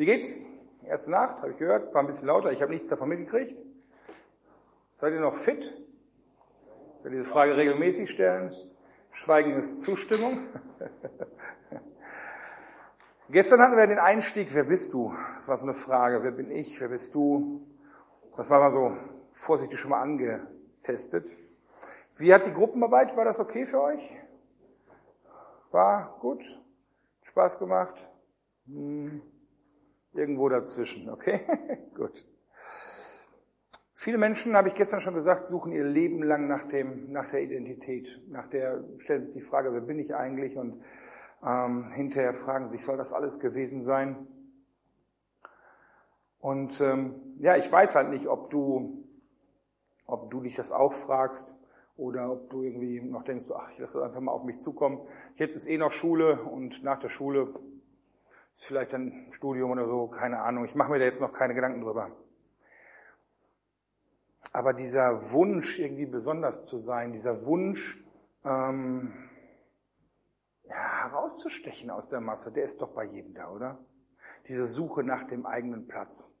Wie geht's? Erste Nacht, habe ich gehört, war ein bisschen lauter, ich habe nichts davon mitgekriegt. Seid ihr noch fit? Ich werde diese Frage regelmäßig stellen. Schweigen ist Zustimmung. Gestern hatten wir den Einstieg, wer bist du? Das war so eine Frage, wer bin ich, wer bist du? Das war mal so vorsichtig schon mal angetestet. Wie hat die Gruppenarbeit, war das okay für euch? War gut? Spaß gemacht? Hm, irgendwo dazwischen, okay? gut. Viele Menschen, habe ich gestern schon gesagt, suchen ihr Leben lang nach dem, nach der Identität, nach der, stellen sich die Frage, wer bin ich eigentlich? Und ähm, hinterher fragen sich, soll das alles gewesen sein? Und ähm, ja, ich weiß halt nicht, ob du, ob du dich das auch fragst oder ob du irgendwie noch denkst, ach, ich lasse das einfach mal auf mich zukommen. Jetzt ist eh noch Schule und nach der Schule ist vielleicht ein Studium oder so, keine Ahnung. Ich mache mir da jetzt noch keine Gedanken drüber. Aber dieser Wunsch, irgendwie besonders zu sein, dieser Wunsch, ähm, ja, herauszustechen aus der Masse, der ist doch bei jedem da, oder? Diese Suche nach dem eigenen Platz.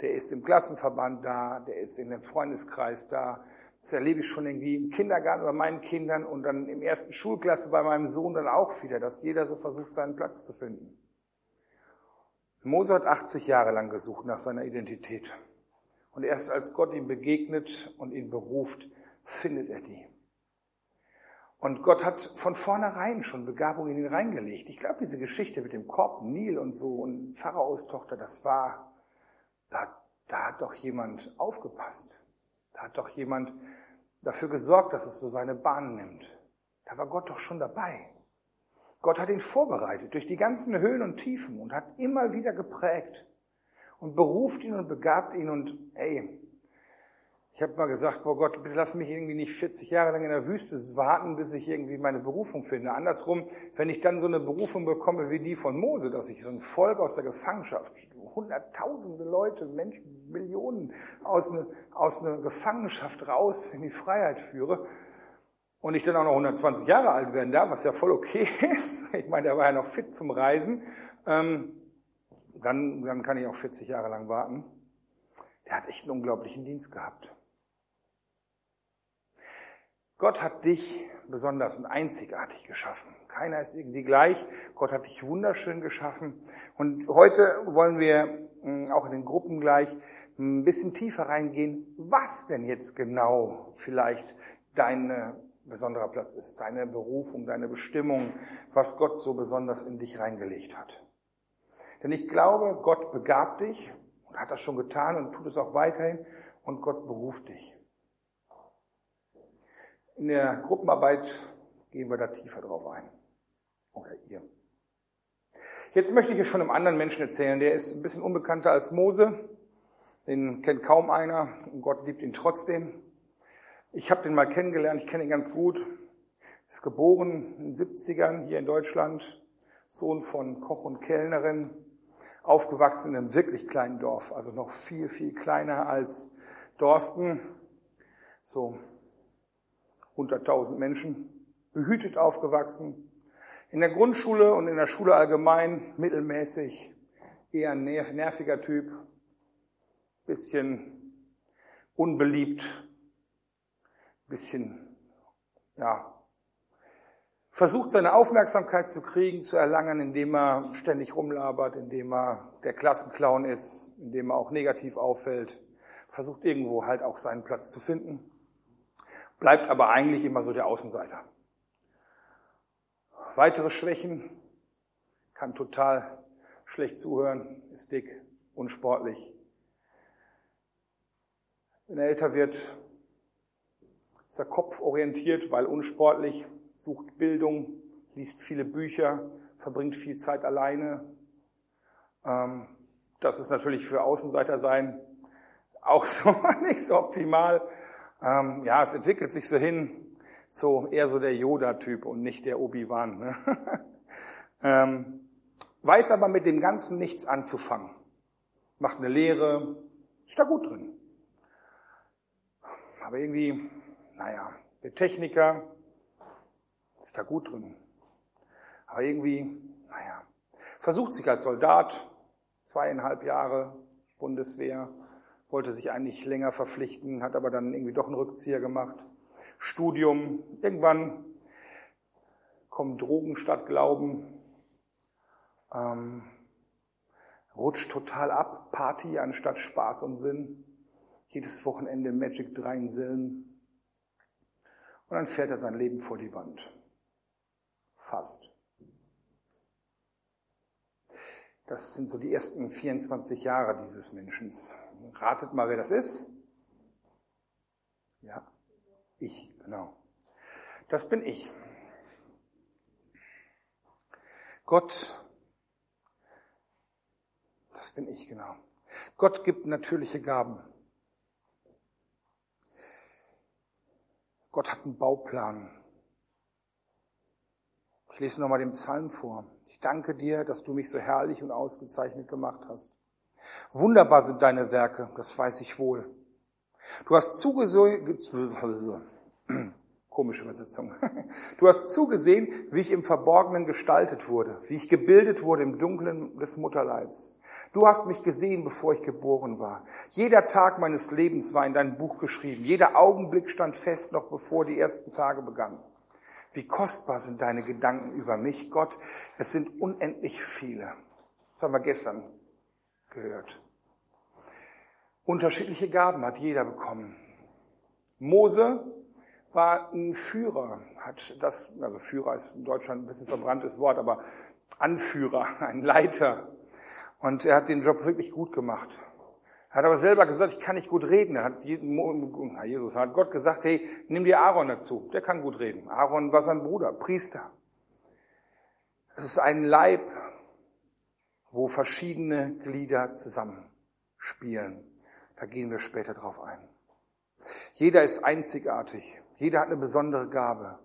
Der ist im Klassenverband da, der ist in dem Freundeskreis da. Das erlebe ich schon irgendwie im Kindergarten bei meinen Kindern und dann im ersten Schulklasse bei meinem Sohn dann auch wieder, dass jeder so versucht, seinen Platz zu finden. Mose hat 80 Jahre lang gesucht nach seiner Identität. Und erst als Gott ihm begegnet und ihn beruft, findet er die. Und Gott hat von vornherein schon Begabung in ihn reingelegt. Ich glaube, diese Geschichte mit dem Korb, Nil und so und Pharaos Tochter, das war, da, da hat doch jemand aufgepasst. Da hat doch jemand dafür gesorgt, dass es so seine Bahn nimmt. Da war Gott doch schon dabei. Gott hat ihn vorbereitet durch die ganzen Höhen und Tiefen und hat immer wieder geprägt und beruft ihn und begabt ihn und hey, ich habe mal gesagt, boah Gott, bitte lass mich irgendwie nicht 40 Jahre lang in der Wüste warten, bis ich irgendwie meine Berufung finde. Andersrum, wenn ich dann so eine Berufung bekomme wie die von Mose, dass ich so ein Volk aus der Gefangenschaft, hunderttausende Leute, Menschen, Millionen aus einer aus eine Gefangenschaft raus in die Freiheit führe und ich dann auch noch 120 Jahre alt werden darf, was ja voll okay ist. Ich meine, der war ja noch fit zum Reisen. Ähm, dann, dann kann ich auch 40 Jahre lang warten. Der hat echt einen unglaublichen Dienst gehabt. Gott hat dich besonders und einzigartig geschaffen. Keiner ist irgendwie gleich. Gott hat dich wunderschön geschaffen. Und heute wollen wir hm, auch in den Gruppen gleich ein bisschen tiefer reingehen, was denn jetzt genau vielleicht dein äh, besonderer Platz ist, deine Berufung, deine Bestimmung, was Gott so besonders in dich reingelegt hat. Denn ich glaube, Gott begabt dich und hat das schon getan und tut es auch weiterhin und Gott beruft dich. In der Gruppenarbeit gehen wir da tiefer drauf ein. Oder ihr. Jetzt möchte ich euch von einem anderen Menschen erzählen, der ist ein bisschen unbekannter als Mose. Den kennt kaum einer und Gott liebt ihn trotzdem. Ich habe den mal kennengelernt, ich kenne ihn ganz gut. Ist geboren in den 70ern hier in Deutschland, Sohn von Koch und Kellnerin, aufgewachsen in einem wirklich kleinen Dorf, also noch viel, viel kleiner als Dorsten. So 100.000 Menschen, behütet aufgewachsen, in der Grundschule und in der Schule allgemein mittelmäßig, eher ein nerviger Typ, bisschen unbeliebt, bisschen, ja, versucht seine Aufmerksamkeit zu kriegen, zu erlangen, indem er ständig rumlabert, indem er der Klassenclown ist, indem er auch negativ auffällt, versucht irgendwo halt auch seinen Platz zu finden bleibt aber eigentlich immer so der Außenseiter. Weitere Schwächen, kann total schlecht zuhören, ist dick, unsportlich. Wenn er älter wird, ist er kopforientiert, weil unsportlich, sucht Bildung, liest viele Bücher, verbringt viel Zeit alleine. Ähm, das ist natürlich für Außenseiter sein auch so nicht so optimal. Ähm, ja, es entwickelt sich so hin, so eher so der Yoda-Typ und nicht der Obi-Wan. Ne? ähm, weiß aber mit dem Ganzen nichts anzufangen. Macht eine Lehre, ist da gut drin. Aber irgendwie, naja, der Techniker ist da gut drin. Aber irgendwie, naja, versucht sich als Soldat, zweieinhalb Jahre Bundeswehr, wollte sich eigentlich länger verpflichten, hat aber dann irgendwie doch einen Rückzieher gemacht. Studium, irgendwann kommen Drogen statt Glauben, ähm, rutscht total ab, Party anstatt Spaß und Sinn, jedes Wochenende Magic Dreinsillen und dann fährt er sein Leben vor die Wand. Fast. Das sind so die ersten 24 Jahre dieses Menschen. Ratet mal, wer das ist. Ja, ich, genau. Das bin ich. Gott, das bin ich, genau. Gott gibt natürliche Gaben. Gott hat einen Bauplan. Ich lese nochmal den Psalm vor. Ich danke dir, dass du mich so herrlich und ausgezeichnet gemacht hast. Wunderbar sind deine Werke, das weiß ich wohl. Du hast zugesehen, komische Übersetzung. Du hast zugesehen, wie ich im Verborgenen gestaltet wurde, wie ich gebildet wurde im Dunklen des Mutterleibs. Du hast mich gesehen, bevor ich geboren war. Jeder Tag meines Lebens war in dein Buch geschrieben. Jeder Augenblick stand fest, noch bevor die ersten Tage begannen. Wie kostbar sind deine Gedanken über mich, Gott. Es sind unendlich viele. Das haben wir gestern gehört. Unterschiedliche Gaben hat jeder bekommen. Mose war ein Führer, hat das, also Führer ist in Deutschland ein bisschen verbranntes Wort, aber Anführer, ein Leiter. Und er hat den Job wirklich gut gemacht. Er hat aber selber gesagt, ich kann nicht gut reden. Er hat Jesus hat Gott gesagt, hey, nimm dir Aaron dazu. Der kann gut reden. Aaron war sein Bruder, Priester. Es ist ein Leib, wo verschiedene Glieder zusammenspielen. Da gehen wir später drauf ein. Jeder ist einzigartig. Jeder hat eine besondere Gabe.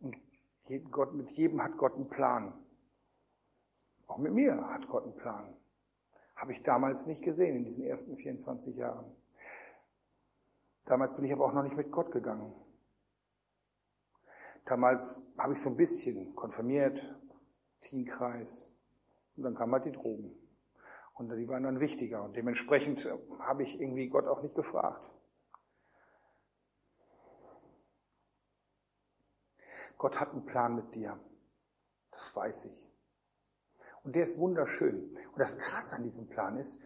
Und Gott, mit jedem hat Gott einen Plan. Auch mit mir hat Gott einen Plan. Habe ich damals nicht gesehen in diesen ersten 24 Jahren. Damals bin ich aber auch noch nicht mit Gott gegangen. Damals habe ich so ein bisschen konfirmiert, Teenkreis, und dann kamen halt die Drogen. Und die waren dann wichtiger. Und dementsprechend habe ich irgendwie Gott auch nicht gefragt. Gott hat einen Plan mit dir. Das weiß ich. Und der ist wunderschön. Und das Krasse an diesem Plan ist,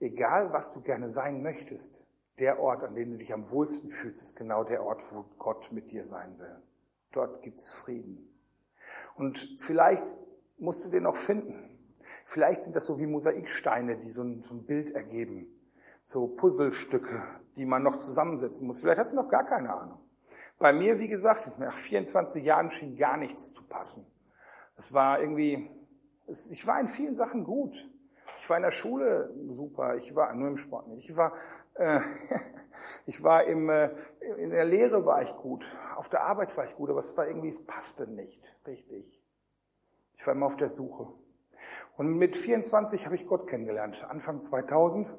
egal was du gerne sein möchtest, der Ort, an dem du dich am wohlsten fühlst, ist genau der Ort, wo Gott mit dir sein will. Dort gibt's Frieden. Und vielleicht musst du den auch finden. Vielleicht sind das so wie Mosaiksteine, die so ein, so ein Bild ergeben. So Puzzlestücke, die man noch zusammensetzen muss. Vielleicht hast du noch gar keine Ahnung. Bei mir, wie gesagt, nach 24 Jahren schien gar nichts zu passen. Es war irgendwie, ich war in vielen Sachen gut. Ich war in der Schule super, ich war nur im Sport nicht. Ich war, äh, ich war im, äh, in der Lehre war ich gut, auf der Arbeit war ich gut, aber es war irgendwie, es passte nicht richtig. Ich war immer auf der Suche. Und mit 24 habe ich Gott kennengelernt. Anfang 2000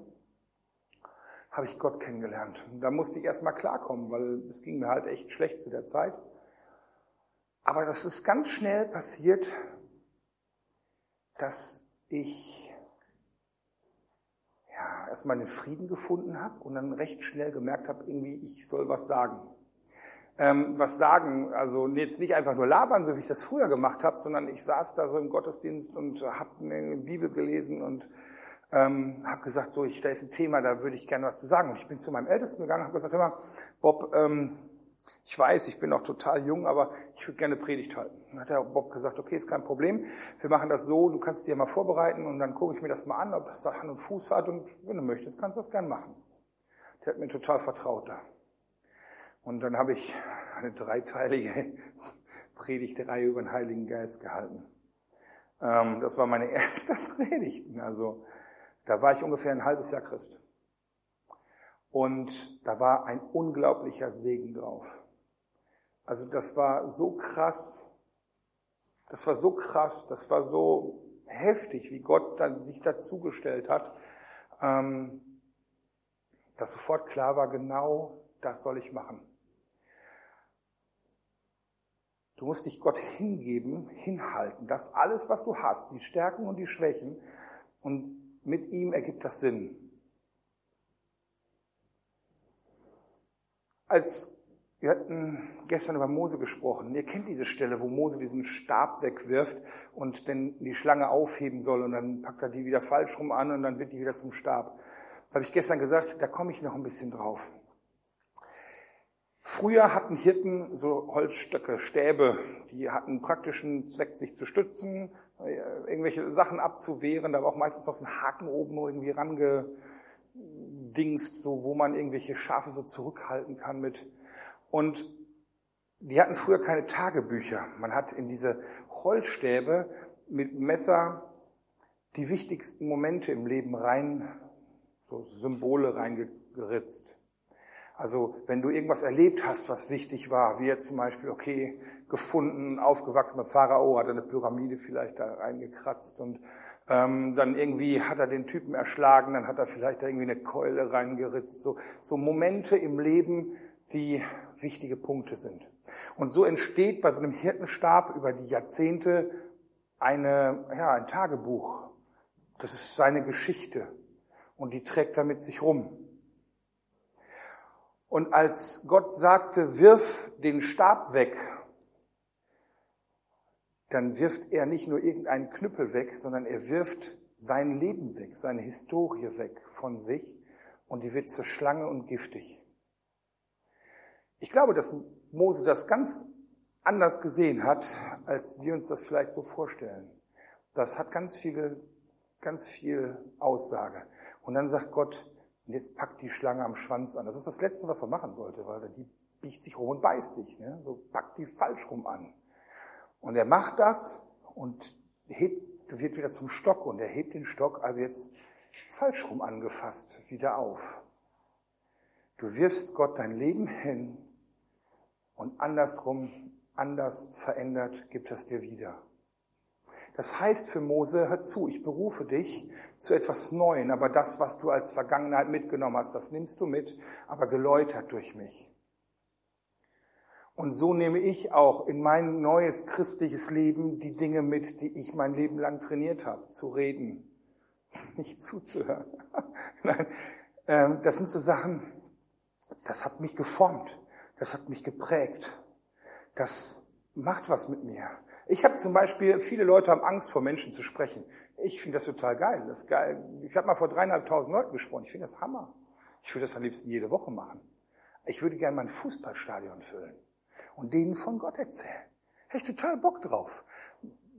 habe ich Gott kennengelernt. Und da musste ich erstmal klarkommen, weil es ging mir halt echt schlecht zu der Zeit. Aber das ist ganz schnell passiert, dass ich ja, erstmal einen Frieden gefunden habe und dann recht schnell gemerkt habe, irgendwie, ich soll was sagen. Ähm, was sagen, also jetzt nicht einfach nur labern, so wie ich das früher gemacht habe, sondern ich saß da so im Gottesdienst und habe eine Bibel gelesen und ähm, habe gesagt, so, ich, da ist ein Thema, da würde ich gerne was zu sagen. Und ich bin zu meinem Ältesten gegangen habe gesagt, hör mal, Bob, ähm, ich weiß, ich bin noch total jung, aber ich würde gerne Predigt halten. Dann hat der Bob gesagt, okay, ist kein Problem. Wir machen das so, du kannst dir mal vorbereiten und dann gucke ich mir das mal an, ob das Hand und Fuß hat und wenn du möchtest, kannst du das gerne machen. Der hat mir total vertraut da. Und dann habe ich eine dreiteilige Predigtreihe über den Heiligen Geist gehalten. Ähm, das war meine erste Predigt. Also da war ich ungefähr ein halbes Jahr Christ. Und da war ein unglaublicher Segen drauf. Also das war so krass, das war so krass, das war so heftig, wie Gott dann sich dazugestellt hat, ähm, dass sofort klar war, genau das soll ich machen. Du musst dich Gott hingeben, hinhalten, das alles, was du hast, die Stärken und die Schwächen. Und mit ihm ergibt das Sinn. Als wir hatten gestern über Mose gesprochen. Ihr kennt diese Stelle, wo Mose diesen Stab wegwirft und dann die Schlange aufheben soll und dann packt er die wieder falsch rum an und dann wird die wieder zum Stab. Da habe ich gestern gesagt, da komme ich noch ein bisschen drauf. Früher hatten Hirten so Holzstöcke, Stäbe, die hatten praktischen Zweck, sich zu stützen, irgendwelche Sachen abzuwehren. Da war auch meistens noch so ein Haken oben irgendwie rangedingst, so wo man irgendwelche Schafe so zurückhalten kann mit. Und die hatten früher keine Tagebücher. Man hat in diese Holzstäbe mit Messer die wichtigsten Momente im Leben rein, so Symbole reingeritzt. Also wenn du irgendwas erlebt hast, was wichtig war, wie jetzt zum Beispiel, okay, gefunden, aufgewachsen mit Pharao, hat er eine Pyramide vielleicht da reingekratzt und ähm, dann irgendwie hat er den Typen erschlagen, dann hat er vielleicht da irgendwie eine Keule reingeritzt. So, so Momente im Leben, die wichtige Punkte sind. Und so entsteht bei so einem Hirtenstab über die Jahrzehnte eine, ja, ein Tagebuch. Das ist seine Geschichte. Und die trägt er mit sich rum. Und als Gott sagte, wirf den Stab weg, dann wirft er nicht nur irgendeinen Knüppel weg, sondern er wirft sein Leben weg, seine Historie weg von sich und die wird zur Schlange und giftig. Ich glaube, dass Mose das ganz anders gesehen hat, als wir uns das vielleicht so vorstellen. Das hat ganz viel, ganz viel Aussage. Und dann sagt Gott, jetzt packt die Schlange am Schwanz an. Das ist das Letzte, was man machen sollte, weil die biegt sich rum und beißt dich. Ne? So packt die falsch rum an. Und er macht das und hebt, wird wieder zum Stock und er hebt den Stock, also jetzt falsch rum angefasst, wieder auf. Du wirfst Gott dein Leben hin und andersrum, anders verändert, gibt es dir wieder. Das heißt für Mose, hör zu, ich berufe dich zu etwas Neuen, aber das, was du als Vergangenheit mitgenommen hast, das nimmst du mit, aber geläutert durch mich. Und so nehme ich auch in mein neues christliches Leben die Dinge mit, die ich mein Leben lang trainiert habe, zu reden, nicht zuzuhören. Nein, ähm, das sind so Sachen, das hat mich geformt. Das hat mich geprägt. Das macht was mit mir. Ich habe zum Beispiel, viele Leute haben Angst vor Menschen zu sprechen. Ich finde das total geil. Das ist geil. Ich habe mal vor dreieinhalbtausend Leuten gesprochen. Ich finde das Hammer. Ich würde das am liebsten jede Woche machen. Ich würde gerne mein Fußballstadion füllen und denen von Gott erzählen. Hätte ich total Bock drauf.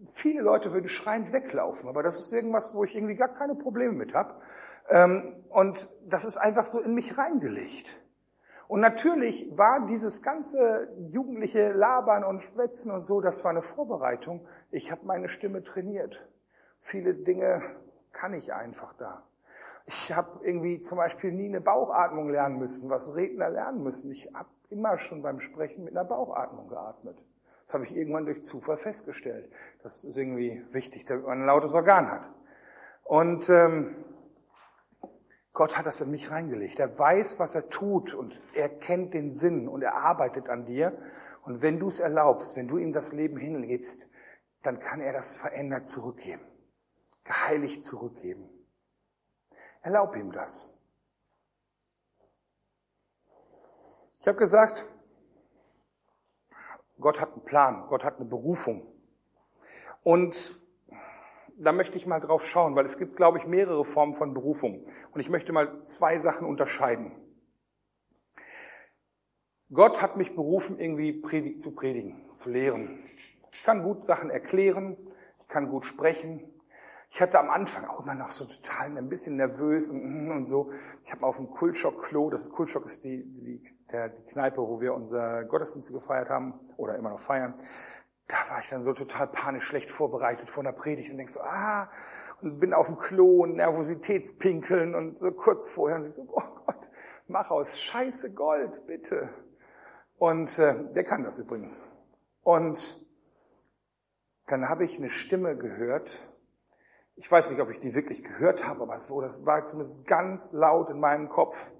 Viele Leute würden schreiend weglaufen, aber das ist irgendwas, wo ich irgendwie gar keine Probleme mit habe. Ähm, und das ist einfach so in mich reingelegt. Und natürlich war dieses ganze jugendliche Labern und Schwätzen und so, das war eine Vorbereitung. Ich habe meine Stimme trainiert. Viele Dinge kann ich einfach da. Ich habe irgendwie zum Beispiel nie eine Bauchatmung lernen müssen, was Redner lernen müssen. Ich habe immer schon beim Sprechen mit einer Bauchatmung geatmet. Das habe ich irgendwann durch Zufall festgestellt. Das ist irgendwie wichtig, damit man ein lautes Organ hat. Und ähm, Gott hat das in mich reingelegt. Er weiß, was er tut und er kennt den Sinn und er arbeitet an dir. Und wenn du es erlaubst, wenn du ihm das Leben hingibst, dann kann er das verändert zurückgeben, geheiligt zurückgeben. Erlaub ihm das. Ich habe gesagt, Gott hat einen Plan, Gott hat eine Berufung. Und da möchte ich mal drauf schauen, weil es gibt, glaube ich, mehrere Formen von Berufung. Und ich möchte mal zwei Sachen unterscheiden. Gott hat mich berufen, irgendwie zu predigen, zu lehren. Ich kann gut Sachen erklären, ich kann gut sprechen. Ich hatte am Anfang auch immer noch so total ein bisschen nervös und, und so. Ich habe auf dem Kultschock-Klo, das Kultschock ist die, die, der, die Kneipe, wo wir unser Gottesdienste gefeiert haben oder immer noch feiern da war ich dann so total panisch schlecht vorbereitet vor einer Predigt und denk so, ah, und bin auf dem Klo und Nervositätspinkeln und so kurz vorher und ich so, oh Gott, mach aus Scheiße Gold, bitte. Und äh, der kann das übrigens. Und dann habe ich eine Stimme gehört. Ich weiß nicht, ob ich die wirklich gehört habe, aber es war, das war zumindest ganz laut in meinem Kopf,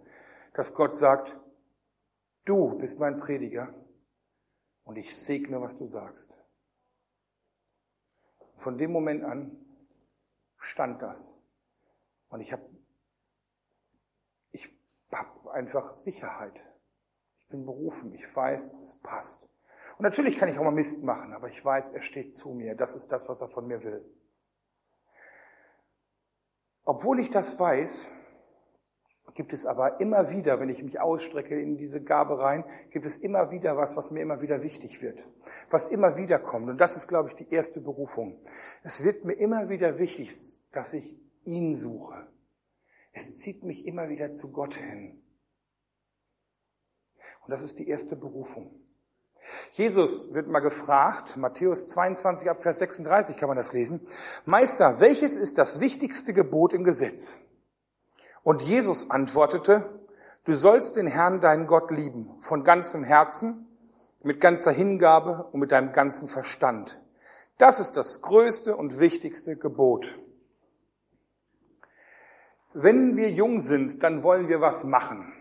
dass Gott sagt, du bist mein Prediger und ich segne, was du sagst. Von dem Moment an stand das. Und ich habe ich hab einfach Sicherheit. Ich bin berufen. Ich weiß, es passt. Und natürlich kann ich auch mal Mist machen, aber ich weiß, er steht zu mir. Das ist das, was er von mir will. Obwohl ich das weiß, gibt es aber immer wieder, wenn ich mich ausstrecke in diese Gabe rein, gibt es immer wieder was, was mir immer wieder wichtig wird, was immer wieder kommt. Und das ist, glaube ich, die erste Berufung. Es wird mir immer wieder wichtig, dass ich ihn suche. Es zieht mich immer wieder zu Gott hin. Und das ist die erste Berufung. Jesus wird mal gefragt, Matthäus 22 ab Vers 36 kann man das lesen, Meister, welches ist das wichtigste Gebot im Gesetz? Und Jesus antwortete, du sollst den Herrn, deinen Gott lieben, von ganzem Herzen, mit ganzer Hingabe und mit deinem ganzen Verstand. Das ist das größte und wichtigste Gebot. Wenn wir jung sind, dann wollen wir was machen.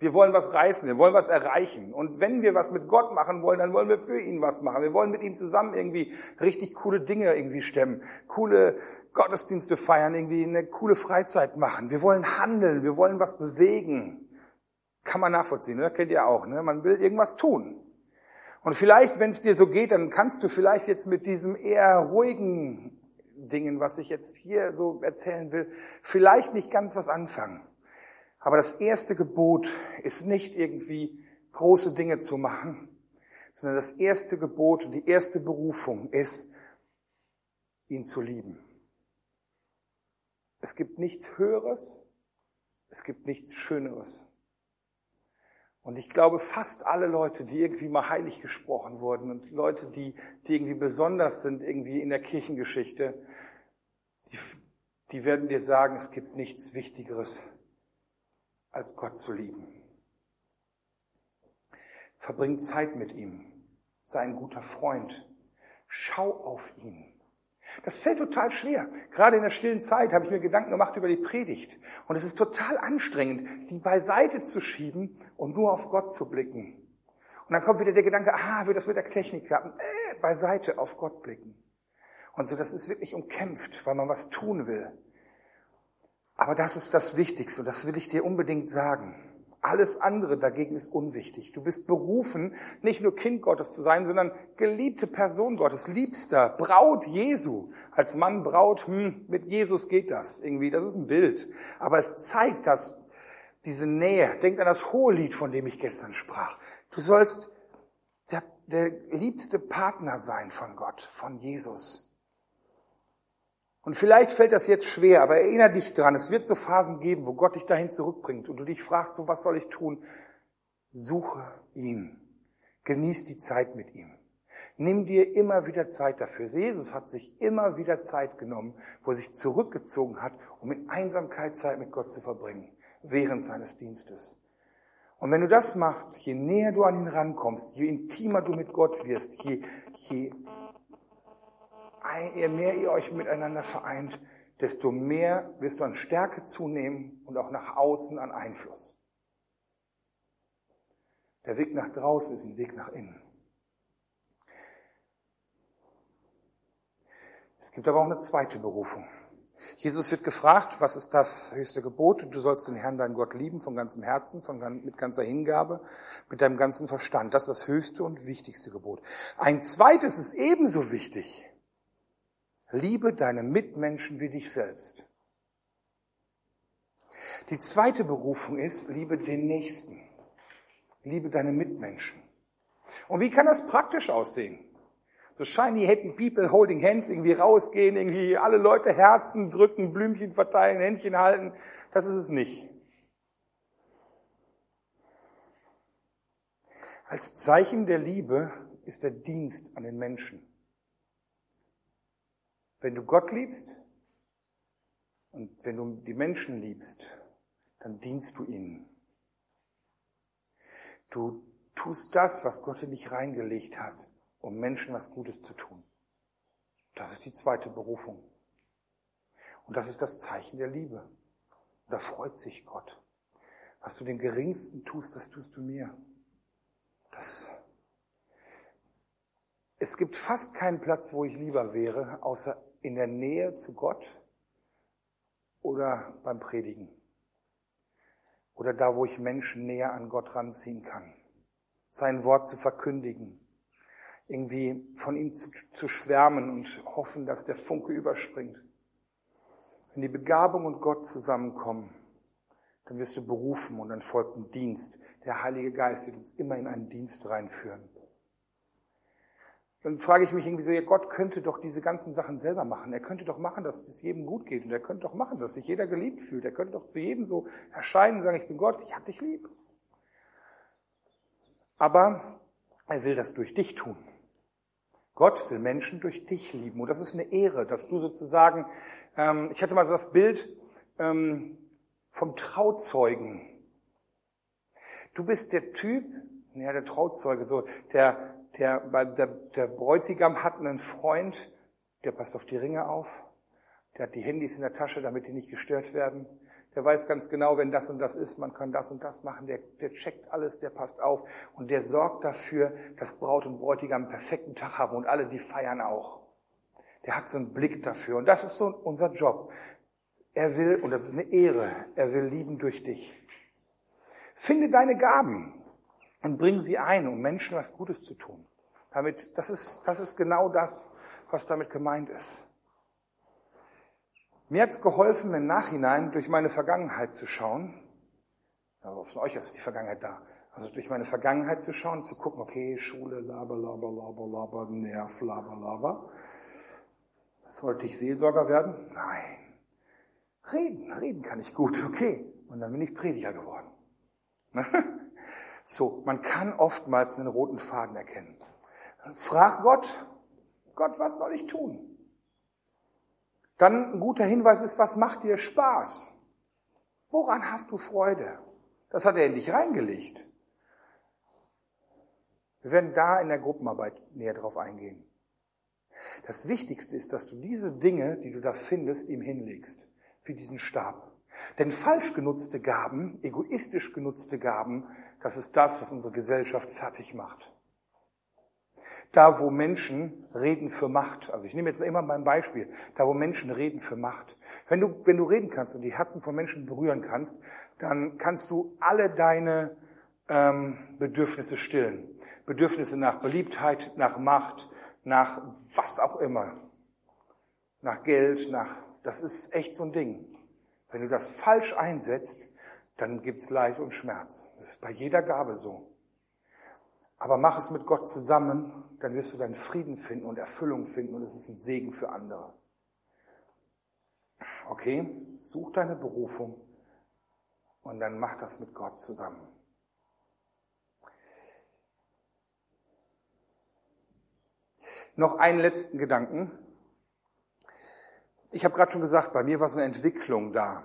Wir wollen was reißen, wir wollen was erreichen. Und wenn wir was mit Gott machen wollen, dann wollen wir für ihn was machen. Wir wollen mit ihm zusammen irgendwie richtig coole Dinge irgendwie stemmen, coole Gottesdienste feiern, irgendwie eine coole Freizeit machen. Wir wollen handeln, wir wollen was bewegen. Kann man nachvollziehen, ne? kennt ihr auch. Ne? Man will irgendwas tun. Und vielleicht, wenn es dir so geht, dann kannst du vielleicht jetzt mit diesem eher ruhigen Dingen, was ich jetzt hier so erzählen will, vielleicht nicht ganz was anfangen. Aber das erste Gebot ist nicht irgendwie große Dinge zu machen, sondern das erste Gebot und die erste Berufung ist, ihn zu lieben. Es gibt nichts Höheres, es gibt nichts Schöneres. Und ich glaube, fast alle Leute, die irgendwie mal heilig gesprochen wurden und Leute, die, die irgendwie besonders sind, irgendwie in der Kirchengeschichte, die, die werden dir sagen, es gibt nichts Wichtigeres als Gott zu lieben. Verbring Zeit mit ihm. Sei ein guter Freund. Schau auf ihn. Das fällt total schwer. Gerade in der stillen Zeit habe ich mir Gedanken gemacht über die Predigt. Und es ist total anstrengend, die beiseite zu schieben und nur auf Gott zu blicken. Und dann kommt wieder der Gedanke, ah, wird das mit der Technik klappen? Äh, beiseite auf Gott blicken. Und so, das ist wirklich umkämpft, weil man was tun will. Aber das ist das Wichtigste und das will ich dir unbedingt sagen. Alles andere dagegen ist unwichtig. Du bist berufen, nicht nur Kind Gottes zu sein, sondern geliebte Person Gottes, liebster, Braut Jesu. Als Mann, Braut, hm, mit Jesus geht das irgendwie. Das ist ein Bild. Aber es zeigt das, diese Nähe. Denk an das Hohelied, von dem ich gestern sprach. Du sollst der, der liebste Partner sein von Gott, von Jesus. Und vielleicht fällt das jetzt schwer, aber erinnere dich dran, es wird so Phasen geben, wo Gott dich dahin zurückbringt und du dich fragst, so was soll ich tun? Suche ihn. Genieß die Zeit mit ihm. Nimm dir immer wieder Zeit dafür. Jesus hat sich immer wieder Zeit genommen, wo er sich zurückgezogen hat, um in Einsamkeit Zeit mit Gott zu verbringen, während seines Dienstes. Und wenn du das machst, je näher du an ihn rankommst, je intimer du mit Gott wirst, je, je je mehr ihr euch miteinander vereint, desto mehr wirst du an Stärke zunehmen und auch nach außen an Einfluss. Der Weg nach draußen ist ein Weg nach innen. Es gibt aber auch eine zweite Berufung. Jesus wird gefragt, was ist das höchste Gebot? Du sollst den Herrn, deinen Gott lieben, von ganzem Herzen, von, mit ganzer Hingabe, mit deinem ganzen Verstand. Das ist das höchste und wichtigste Gebot. Ein zweites ist ebenso wichtig. Liebe deine Mitmenschen wie dich selbst. Die zweite Berufung ist, liebe den Nächsten. Liebe deine Mitmenschen. Und wie kann das praktisch aussehen? So shiny, happy people holding hands, irgendwie rausgehen, irgendwie alle Leute Herzen drücken, Blümchen verteilen, Händchen halten. Das ist es nicht. Als Zeichen der Liebe ist der Dienst an den Menschen. Wenn du Gott liebst und wenn du die Menschen liebst, dann dienst du ihnen. Du tust das, was Gott in dich reingelegt hat, um Menschen was Gutes zu tun. Das ist die zweite Berufung. Und das ist das Zeichen der Liebe. Und da freut sich Gott. Was du den Geringsten tust, das tust du mir. Das es gibt fast keinen Platz, wo ich lieber wäre, außer in der Nähe zu Gott oder beim Predigen. Oder da, wo ich Menschen näher an Gott ranziehen kann. Sein Wort zu verkündigen. Irgendwie von ihm zu, zu schwärmen und hoffen, dass der Funke überspringt. Wenn die Begabung und Gott zusammenkommen, dann wirst du berufen und dann folgt ein Dienst. Der Heilige Geist wird uns immer in einen Dienst reinführen. Dann frage ich mich irgendwie so, ja, Gott könnte doch diese ganzen Sachen selber machen. Er könnte doch machen, dass es jedem gut geht. Und er könnte doch machen, dass sich jeder geliebt fühlt. Er könnte doch zu jedem so erscheinen und sagen, ich bin Gott, ich hab dich lieb. Aber er will das durch dich tun. Gott will Menschen durch dich lieben. Und das ist eine Ehre, dass du sozusagen, ähm, ich hatte mal so das Bild ähm, vom Trauzeugen. Du bist der Typ, ja, der Trauzeuge, so, der der, der, der Bräutigam hat einen Freund, der passt auf die Ringe auf, der hat die Handys in der Tasche, damit die nicht gestört werden. Der weiß ganz genau, wenn das und das ist, man kann das und das machen. Der, der checkt alles, der passt auf und der sorgt dafür, dass Braut und Bräutigam einen perfekten Tag haben und alle, die feiern auch. Der hat so einen Blick dafür und das ist so unser Job. Er will, und das ist eine Ehre, er will lieben durch dich. Finde deine Gaben und bring sie ein, um Menschen was Gutes zu tun. Damit, das ist, das ist genau das, was damit gemeint ist. Mir hat's geholfen, im Nachhinein durch meine Vergangenheit zu schauen. Ja, von euch ist die Vergangenheit da. Also durch meine Vergangenheit zu schauen, zu gucken, okay, Schule, laber, laber, laber, laber, Nerv, laber, laber. Sollte ich Seelsorger werden? Nein. Reden, reden kann ich gut, okay. Und dann bin ich Prediger geworden. So, man kann oftmals einen roten Faden erkennen. Frag Gott, Gott, was soll ich tun? Dann ein guter Hinweis ist, was macht dir Spaß? Woran hast du Freude? Das hat er in dich reingelegt. Wir werden da in der Gruppenarbeit näher drauf eingehen. Das Wichtigste ist, dass du diese Dinge, die du da findest, ihm hinlegst, wie diesen Stab. Denn falsch genutzte Gaben, egoistisch genutzte Gaben, das ist das, was unsere Gesellschaft fertig macht. Da, wo Menschen reden für Macht, also ich nehme jetzt immer mein Beispiel, da, wo Menschen reden für Macht. Wenn du, wenn du reden kannst und die Herzen von Menschen berühren kannst, dann kannst du alle deine ähm, Bedürfnisse stillen. Bedürfnisse nach Beliebtheit, nach Macht, nach was auch immer. Nach Geld, nach, das ist echt so ein Ding. Wenn du das falsch einsetzt, dann gibt's Leid und Schmerz. Das ist bei jeder Gabe so. Aber mach es mit Gott zusammen, dann wirst du deinen Frieden finden und Erfüllung finden und es ist ein Segen für andere. Okay, such deine Berufung und dann mach das mit Gott zusammen. Noch einen letzten Gedanken. Ich habe gerade schon gesagt, bei mir war so eine Entwicklung da.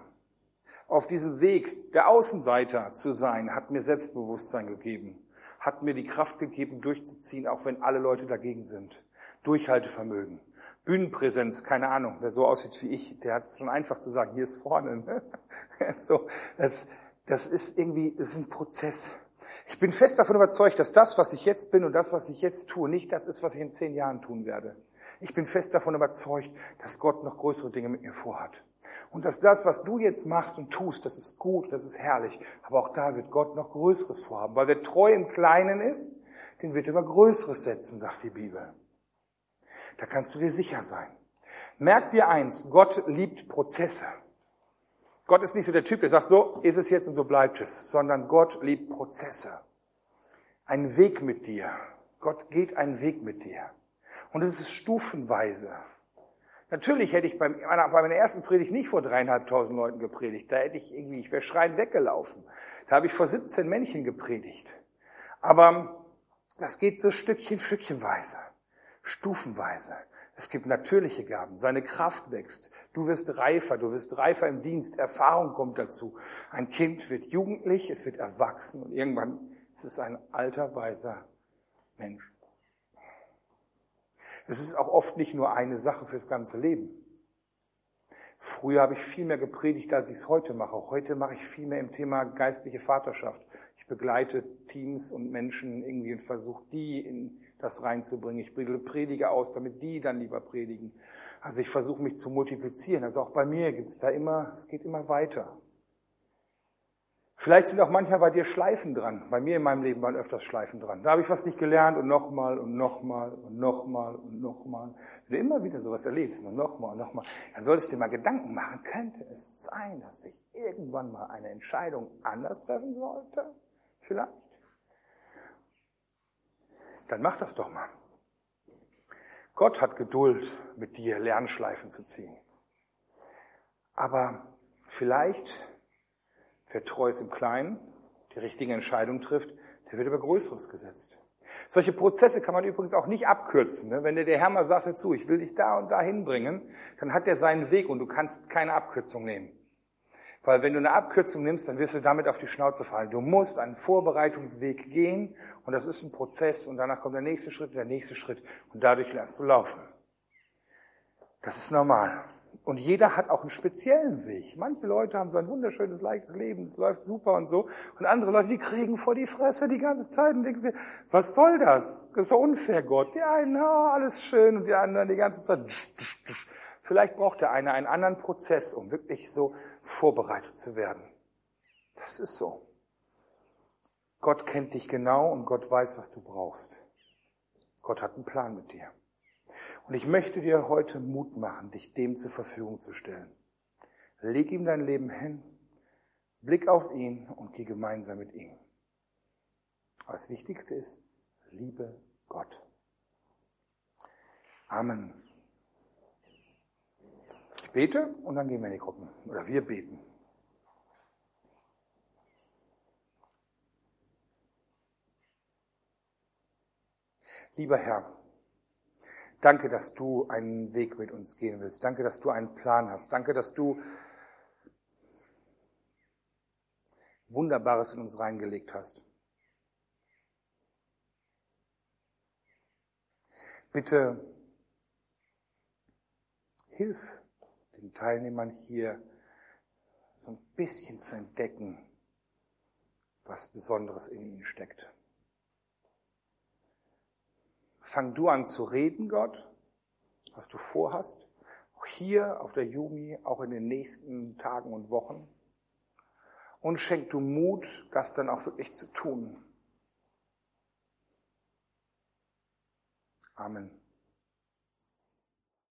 Auf diesem Weg, der Außenseiter zu sein, hat mir Selbstbewusstsein gegeben, hat mir die Kraft gegeben, durchzuziehen, auch wenn alle Leute dagegen sind. Durchhaltevermögen. Bühnenpräsenz, keine Ahnung, wer so aussieht wie ich, der hat es schon einfach zu sagen, hier ist vorne. Ne? so, das, das ist irgendwie, das ist ein Prozess. Ich bin fest davon überzeugt, dass das, was ich jetzt bin und das, was ich jetzt tue, nicht das ist, was ich in zehn Jahren tun werde. Ich bin fest davon überzeugt, dass Gott noch größere Dinge mit mir vorhat. Und dass das, was du jetzt machst und tust, das ist gut, das ist herrlich. Aber auch da wird Gott noch Größeres vorhaben. Weil wer treu im Kleinen ist, den wird er über Größeres setzen, sagt die Bibel. Da kannst du dir sicher sein. Merk dir eins, Gott liebt Prozesse. Gott ist nicht so der Typ, der sagt, so ist es jetzt und so bleibt es, sondern Gott liebt Prozesse. Ein Weg mit dir. Gott geht einen Weg mit dir. Und es ist stufenweise. Natürlich hätte ich bei meiner ersten Predigt nicht vor dreieinhalbtausend Leuten gepredigt. Da hätte ich irgendwie, ich wäre schreien weggelaufen. Da habe ich vor 17 Männchen gepredigt. Aber das geht so Stückchen, Stückchenweise, stufenweise. Es gibt natürliche Gaben. Seine Kraft wächst. Du wirst reifer. Du wirst reifer im Dienst. Erfahrung kommt dazu. Ein Kind wird jugendlich. Es wird erwachsen. Und irgendwann ist es ein alter, weiser Mensch. Es ist auch oft nicht nur eine Sache fürs ganze Leben. Früher habe ich viel mehr gepredigt, als ich es heute mache. Heute mache ich viel mehr im Thema geistliche Vaterschaft. Ich begleite Teams und Menschen irgendwie und versuche die in das reinzubringen. Ich predige aus, damit die dann lieber predigen. Also ich versuche mich zu multiplizieren. Also auch bei mir gibt's da immer, es geht immer weiter. Vielleicht sind auch manchmal bei dir Schleifen dran. Bei mir in meinem Leben waren öfters Schleifen dran. Da habe ich was nicht gelernt und nochmal und nochmal und nochmal und nochmal. Wenn du immer wieder sowas erlebst und nochmal und nochmal, dann solltest du dir mal Gedanken machen, könnte es sein, dass ich irgendwann mal eine Entscheidung anders treffen sollte? Vielleicht? Dann mach das doch mal. Gott hat Geduld, mit dir Lernschleifen zu ziehen. Aber vielleicht Wer treu ist im Kleinen, die richtige Entscheidung trifft, der wird über Größeres gesetzt. Solche Prozesse kann man übrigens auch nicht abkürzen. Ne? Wenn dir der Herr mal sagt dazu, ich will dich da und da hinbringen, dann hat er seinen Weg und du kannst keine Abkürzung nehmen. Weil wenn du eine Abkürzung nimmst, dann wirst du damit auf die Schnauze fallen. Du musst einen Vorbereitungsweg gehen und das ist ein Prozess und danach kommt der nächste Schritt, der nächste Schritt und dadurch lernst du laufen. Das ist normal. Und jeder hat auch einen speziellen Weg. Manche Leute haben so ein wunderschönes, leichtes Leben, es läuft super und so. Und andere Leute, die kriegen vor die Fresse die ganze Zeit und denken sich, was soll das? Das ist doch unfair, Gott. Die einen, oh, alles schön und die anderen die ganze Zeit. Vielleicht braucht der eine einen anderen Prozess, um wirklich so vorbereitet zu werden. Das ist so. Gott kennt dich genau und Gott weiß, was du brauchst. Gott hat einen Plan mit dir. Und ich möchte dir heute Mut machen, dich dem zur Verfügung zu stellen. Leg ihm dein Leben hin, blick auf ihn und geh gemeinsam mit ihm. Das Wichtigste ist, liebe Gott. Amen. Bete und dann gehen wir in die Gruppen. Oder wir beten. Lieber Herr, Danke, dass du einen Weg mit uns gehen willst. Danke, dass du einen Plan hast. Danke, dass du Wunderbares in uns reingelegt hast. Bitte hilf den Teilnehmern hier so ein bisschen zu entdecken, was Besonderes in ihnen steckt. Fang du an zu reden, Gott, was du vorhast. Auch hier auf der Jumi, auch in den nächsten Tagen und Wochen. Und schenk du Mut, das dann auch wirklich zu tun. Amen.